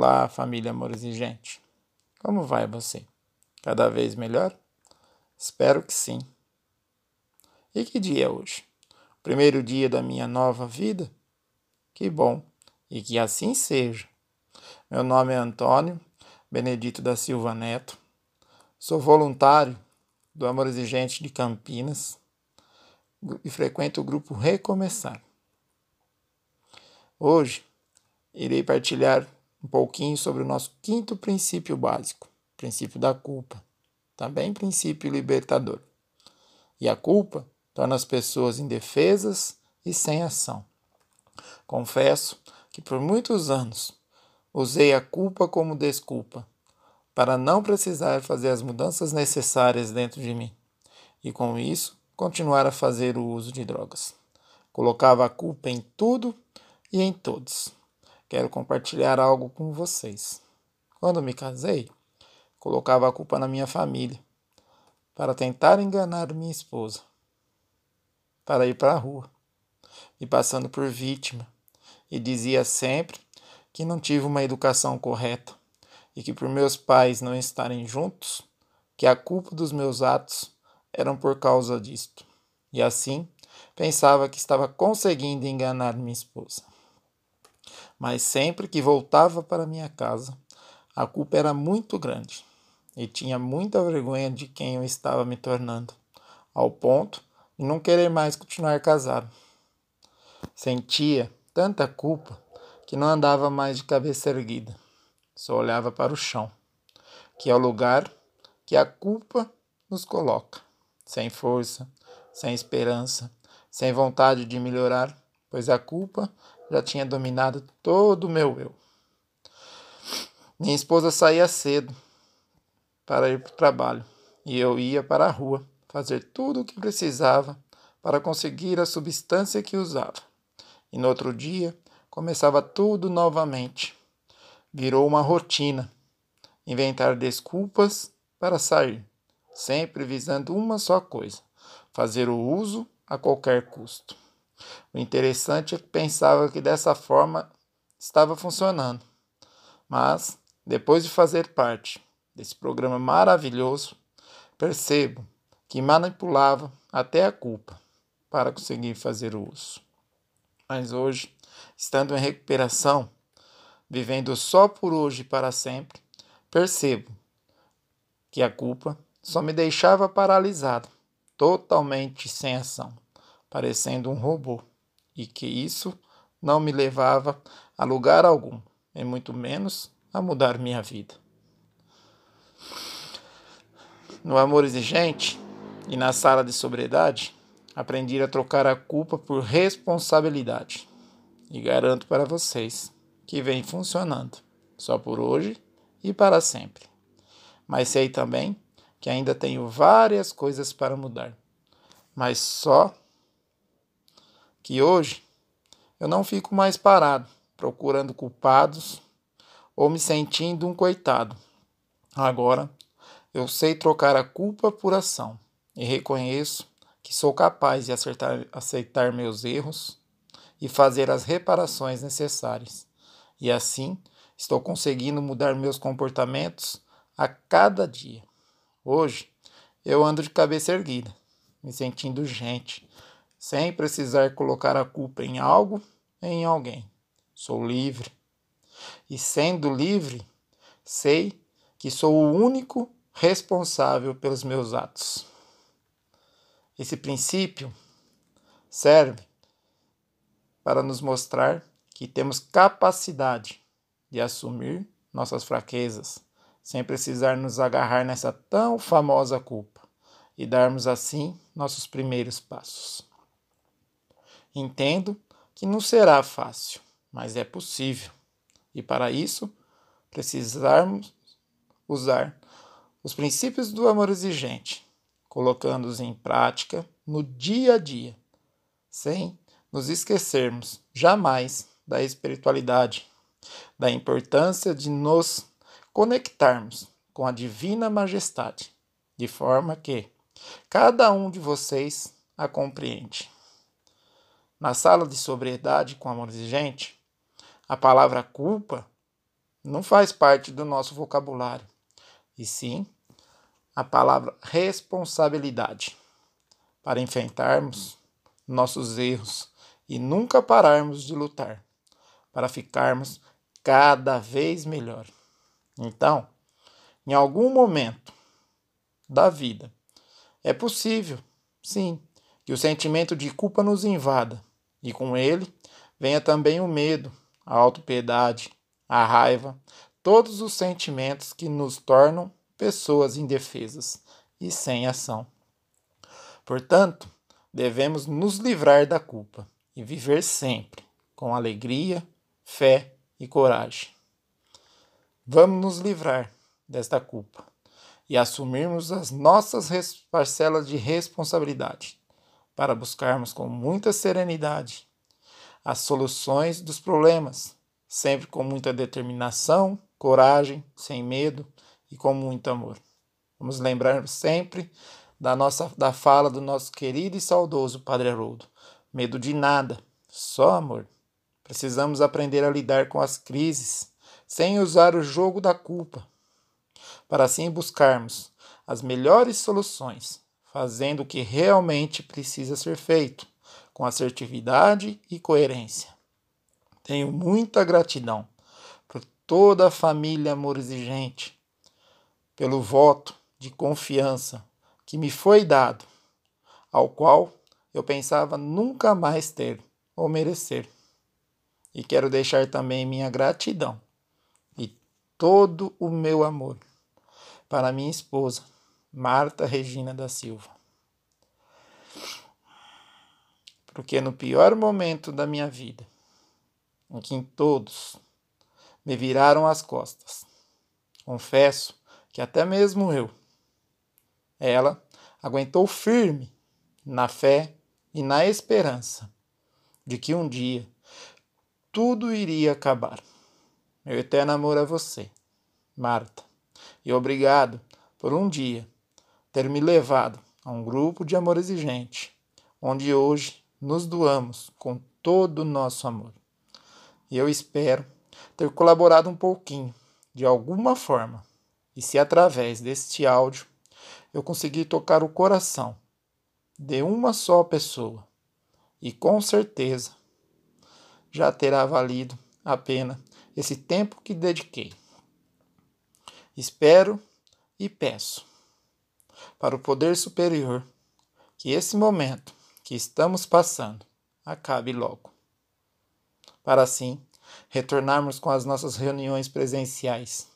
Olá, família amor exigente. Como vai você? Cada vez melhor? Espero que sim. E que dia é hoje? Primeiro dia da minha nova vida? Que bom, e que assim seja. Meu nome é Antônio Benedito da Silva Neto. Sou voluntário do Amor Exigente de Campinas e frequento o grupo Recomeçar. Hoje irei partilhar um pouquinho sobre o nosso quinto princípio básico, princípio da culpa, também princípio libertador. E a culpa torna as pessoas indefesas e sem ação. Confesso que por muitos anos usei a culpa como desculpa para não precisar fazer as mudanças necessárias dentro de mim e com isso continuar a fazer o uso de drogas. Colocava a culpa em tudo e em todos quero compartilhar algo com vocês. Quando me casei, colocava a culpa na minha família para tentar enganar minha esposa, para ir para a rua, me passando por vítima, e dizia sempre que não tive uma educação correta e que por meus pais não estarem juntos, que a culpa dos meus atos eram por causa disto. E assim, pensava que estava conseguindo enganar minha esposa mas sempre que voltava para minha casa, a culpa era muito grande e tinha muita vergonha de quem eu estava me tornando, ao ponto de não querer mais continuar casado. Sentia tanta culpa que não andava mais de cabeça erguida, só olhava para o chão, que é o lugar que a culpa nos coloca, sem força, sem esperança, sem vontade de melhorar, pois a culpa já tinha dominado todo o meu eu. Minha esposa saía cedo para ir para o trabalho e eu ia para a rua fazer tudo o que precisava para conseguir a substância que usava. E no outro dia começava tudo novamente. Virou uma rotina inventar desculpas para sair, sempre visando uma só coisa: fazer o uso a qualquer custo. O interessante é que pensava que dessa forma estava funcionando. Mas, depois de fazer parte desse programa maravilhoso, percebo que manipulava até a culpa para conseguir fazer o uso. Mas hoje, estando em recuperação, vivendo só por hoje e para sempre, percebo que a culpa só me deixava paralisado, totalmente sem ação parecendo um robô, e que isso não me levava a lugar algum, e muito menos a mudar minha vida. No amor exigente e na sala de sobriedade, aprendi a trocar a culpa por responsabilidade. E garanto para vocês que vem funcionando, só por hoje e para sempre. Mas sei também que ainda tenho várias coisas para mudar, mas só que hoje eu não fico mais parado procurando culpados ou me sentindo um coitado. Agora eu sei trocar a culpa por ação e reconheço que sou capaz de acertar, aceitar meus erros e fazer as reparações necessárias. E assim estou conseguindo mudar meus comportamentos a cada dia. Hoje eu ando de cabeça erguida, me sentindo gente, sem precisar colocar a culpa em algo, em alguém. Sou livre. E sendo livre, sei que sou o único responsável pelos meus atos. Esse princípio serve para nos mostrar que temos capacidade de assumir nossas fraquezas, sem precisar nos agarrar nessa tão famosa culpa e darmos assim nossos primeiros passos. Entendo que não será fácil, mas é possível. E para isso, precisarmos usar os princípios do amor exigente, colocando-os em prática no dia a dia, sem nos esquecermos jamais da espiritualidade, da importância de nos conectarmos com a divina majestade, de forma que cada um de vocês a compreende. Na sala de sobriedade com amor exigente, a palavra culpa não faz parte do nosso vocabulário, e sim a palavra responsabilidade para enfrentarmos nossos erros e nunca pararmos de lutar para ficarmos cada vez melhor. Então, em algum momento da vida, é possível, sim, que o sentimento de culpa nos invada e com ele venha também o medo, a autopiedade, a raiva, todos os sentimentos que nos tornam pessoas indefesas e sem ação. Portanto, devemos nos livrar da culpa e viver sempre com alegria, fé e coragem. Vamos nos livrar desta culpa e assumirmos as nossas parcelas de responsabilidade para buscarmos com muita serenidade as soluções dos problemas, sempre com muita determinação, coragem, sem medo e com muito amor. Vamos lembrar sempre da nossa da fala do nosso querido e saudoso Padre Haroldo. Medo de nada, só amor. Precisamos aprender a lidar com as crises sem usar o jogo da culpa, para assim buscarmos as melhores soluções, fazendo o que realmente precisa ser feito, com assertividade e coerência. Tenho muita gratidão por toda a família amor exigente, pelo voto de confiança que me foi dado, ao qual eu pensava nunca mais ter ou merecer. E quero deixar também minha gratidão e todo o meu amor para minha esposa, Marta Regina da Silva. Porque no pior momento da minha vida, em que todos me viraram as costas, confesso que até mesmo eu, ela aguentou firme na fé e na esperança de que um dia tudo iria acabar. Meu eterno amor a você, Marta, e obrigado por um dia ter me levado a um grupo de amor exigente, onde hoje nos doamos com todo o nosso amor. E eu espero ter colaborado um pouquinho, de alguma forma, e se através deste áudio eu conseguir tocar o coração de uma só pessoa, e com certeza já terá valido a pena esse tempo que dediquei. Espero e peço para o poder superior que esse momento que estamos passando acabe logo. Para assim retornarmos com as nossas reuniões presenciais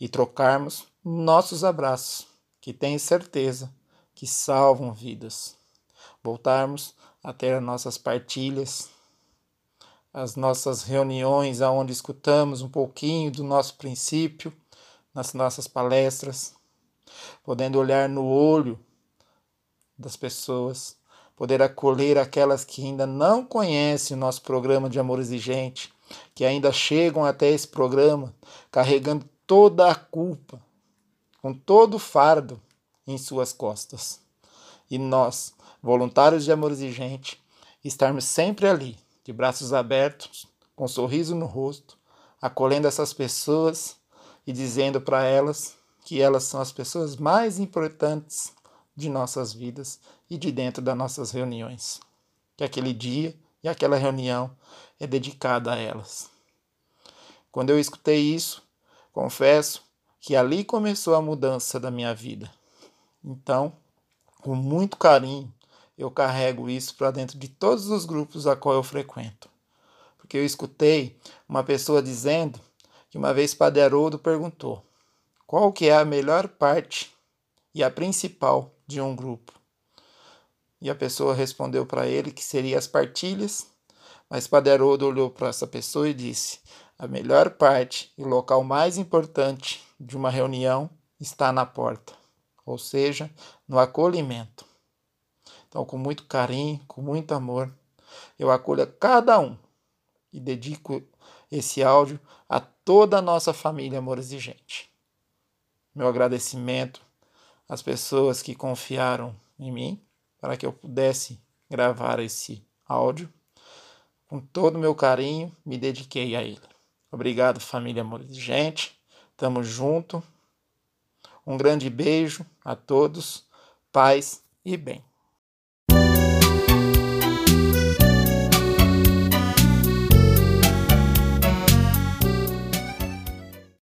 e trocarmos nossos abraços, que tenho certeza que salvam vidas. Voltarmos a ter as nossas partilhas as nossas reuniões, onde escutamos um pouquinho do nosso princípio, nas nossas palestras, podendo olhar no olho das pessoas, poder acolher aquelas que ainda não conhecem o nosso programa de amor exigente, que ainda chegam até esse programa carregando toda a culpa, com todo o fardo em suas costas. E nós, voluntários de amor exigente, estarmos sempre ali de braços abertos, com um sorriso no rosto, acolhendo essas pessoas e dizendo para elas que elas são as pessoas mais importantes de nossas vidas e de dentro das nossas reuniões. Que aquele dia e aquela reunião é dedicada a elas. Quando eu escutei isso, confesso que ali começou a mudança da minha vida. Então, com muito carinho, eu carrego isso para dentro de todos os grupos a qual eu frequento. Porque eu escutei uma pessoa dizendo que uma vez Padre Haroldo perguntou qual que é a melhor parte e a principal de um grupo. E a pessoa respondeu para ele que seria as partilhas, mas Padre Haroldo olhou para essa pessoa e disse: a melhor parte e o local mais importante de uma reunião está na porta, ou seja, no acolhimento. Então, com muito carinho, com muito amor, eu acolho a cada um e dedico esse áudio a toda a nossa família Amor Exigente. Meu agradecimento às pessoas que confiaram em mim para que eu pudesse gravar esse áudio. Com todo o meu carinho, me dediquei a ele. Obrigado, família gente. Tamo junto. Um grande beijo a todos. Paz e bem.